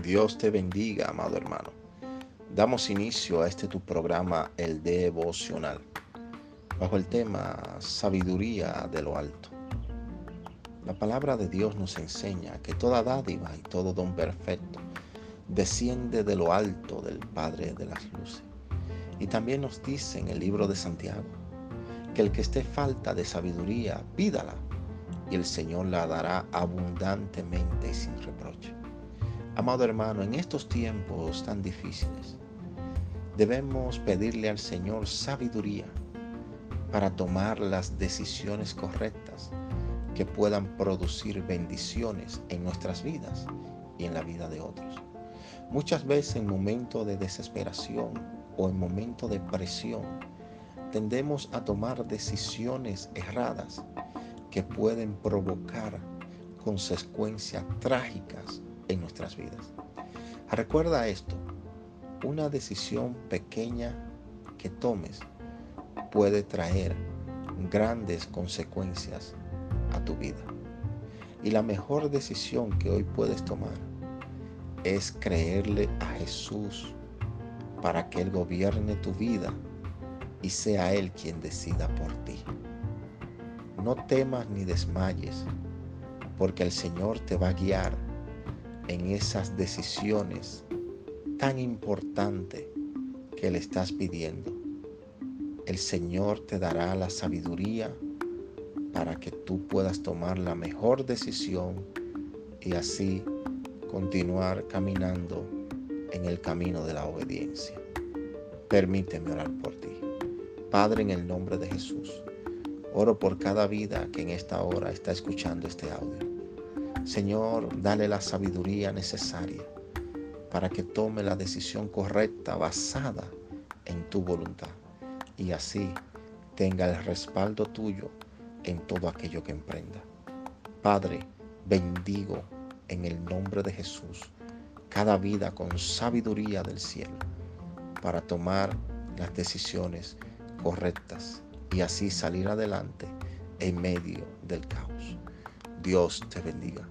Dios te bendiga, amado hermano. Damos inicio a este tu programa, el devocional, bajo el tema Sabiduría de lo Alto. La palabra de Dios nos enseña que toda dádiva y todo don perfecto desciende de lo alto del Padre de las Luces. Y también nos dice en el libro de Santiago que el que esté falta de sabiduría, pídala, y el Señor la dará abundantemente y sin reproche. Amado hermano, en estos tiempos tan difíciles, debemos pedirle al Señor sabiduría para tomar las decisiones correctas que puedan producir bendiciones en nuestras vidas y en la vida de otros. Muchas veces en momentos de desesperación o en momentos de presión, tendemos a tomar decisiones erradas que pueden provocar consecuencias trágicas en nuestras vidas. Recuerda esto, una decisión pequeña que tomes puede traer grandes consecuencias a tu vida. Y la mejor decisión que hoy puedes tomar es creerle a Jesús para que Él gobierne tu vida y sea Él quien decida por ti. No temas ni desmayes, porque el Señor te va a guiar en esas decisiones tan importantes que le estás pidiendo. El Señor te dará la sabiduría para que tú puedas tomar la mejor decisión y así continuar caminando en el camino de la obediencia. Permíteme orar por ti. Padre, en el nombre de Jesús, oro por cada vida que en esta hora está escuchando este audio. Señor, dale la sabiduría necesaria para que tome la decisión correcta basada en tu voluntad y así tenga el respaldo tuyo en todo aquello que emprenda. Padre, bendigo en el nombre de Jesús cada vida con sabiduría del cielo para tomar las decisiones correctas y así salir adelante en medio del caos. Dios te bendiga.